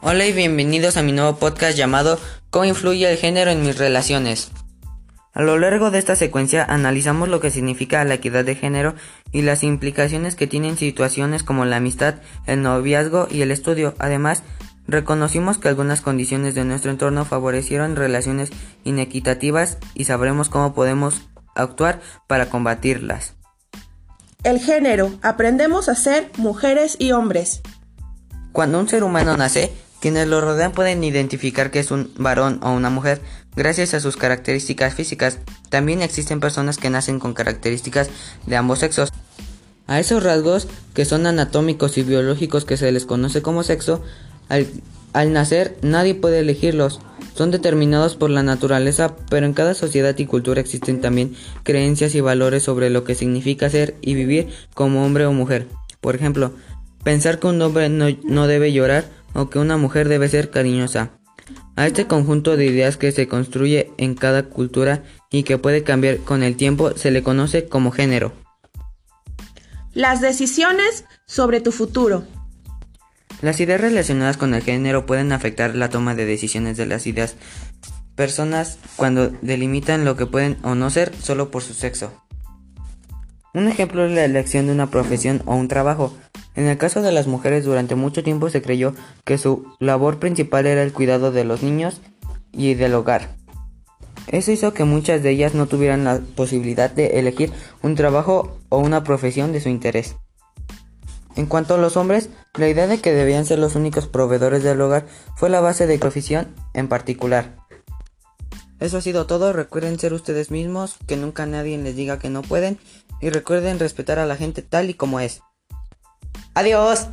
Hola y bienvenidos a mi nuevo podcast llamado ¿Cómo influye el género en mis relaciones? A lo largo de esta secuencia analizamos lo que significa la equidad de género y las implicaciones que tienen situaciones como la amistad, el noviazgo y el estudio. Además, reconocimos que algunas condiciones de nuestro entorno favorecieron relaciones inequitativas y sabremos cómo podemos actuar para combatirlas. El género. Aprendemos a ser mujeres y hombres. Cuando un ser humano nace, quienes lo rodean pueden identificar que es un varón o una mujer gracias a sus características físicas. También existen personas que nacen con características de ambos sexos. A esos rasgos, que son anatómicos y biológicos que se les conoce como sexo, al, al nacer nadie puede elegirlos. Son determinados por la naturaleza, pero en cada sociedad y cultura existen también creencias y valores sobre lo que significa ser y vivir como hombre o mujer. Por ejemplo, pensar que un hombre no, no debe llorar o que una mujer debe ser cariñosa. A este conjunto de ideas que se construye en cada cultura y que puede cambiar con el tiempo se le conoce como género. Las decisiones sobre tu futuro. Las ideas relacionadas con el género pueden afectar la toma de decisiones de las ideas personas cuando delimitan lo que pueden o no ser solo por su sexo. Un ejemplo es la elección de una profesión o un trabajo. En el caso de las mujeres durante mucho tiempo se creyó que su labor principal era el cuidado de los niños y del hogar. Eso hizo que muchas de ellas no tuvieran la posibilidad de elegir un trabajo o una profesión de su interés. En cuanto a los hombres, la idea de que debían ser los únicos proveedores del hogar fue la base de profesión en particular. Eso ha sido todo, recuerden ser ustedes mismos, que nunca nadie les diga que no pueden y recuerden respetar a la gente tal y como es. Adiós.